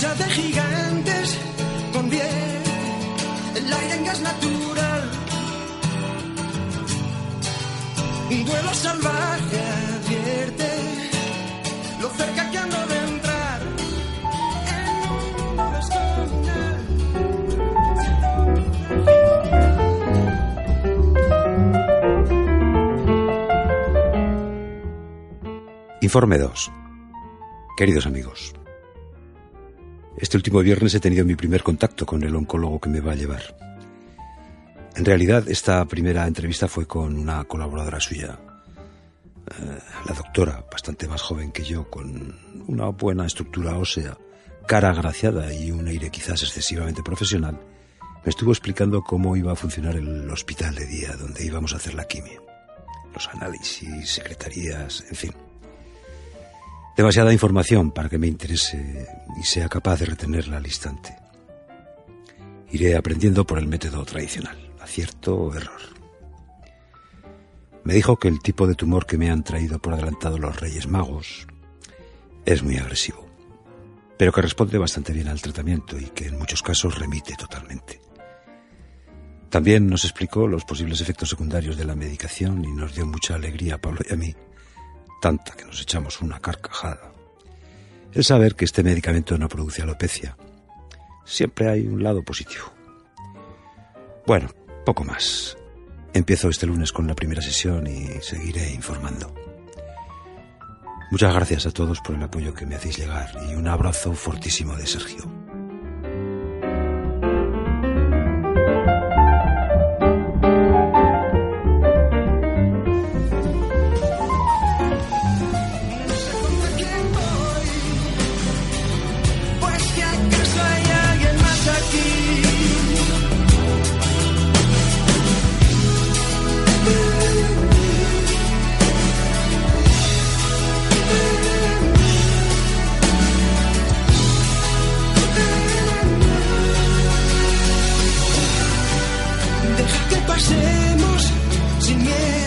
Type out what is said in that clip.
Lucha de gigantes con bien, el aire en gas natural. Un duelo salvaje advierte lo cerca que ando de entrar en. Informe 2. Queridos amigos, este último viernes he tenido mi primer contacto con el oncólogo que me va a llevar. En realidad, esta primera entrevista fue con una colaboradora suya, eh, la doctora, bastante más joven que yo, con una buena estructura ósea, cara agraciada y un aire quizás excesivamente profesional, me estuvo explicando cómo iba a funcionar el hospital de día donde íbamos a hacer la quimio. Los análisis, secretarías, en fin. Demasiada información para que me interese y sea capaz de retenerla al instante. Iré aprendiendo por el método tradicional, acierto o error. Me dijo que el tipo de tumor que me han traído por adelantado los Reyes Magos es muy agresivo, pero que responde bastante bien al tratamiento y que en muchos casos remite totalmente. También nos explicó los posibles efectos secundarios de la medicación y nos dio mucha alegría a Pablo y a mí tanta que nos echamos una carcajada. El saber que este medicamento no produce alopecia. Siempre hay un lado positivo. Bueno, poco más. Empiezo este lunes con la primera sesión y seguiré informando. Muchas gracias a todos por el apoyo que me hacéis llegar y un abrazo fortísimo de Sergio. pensemos dinheiro.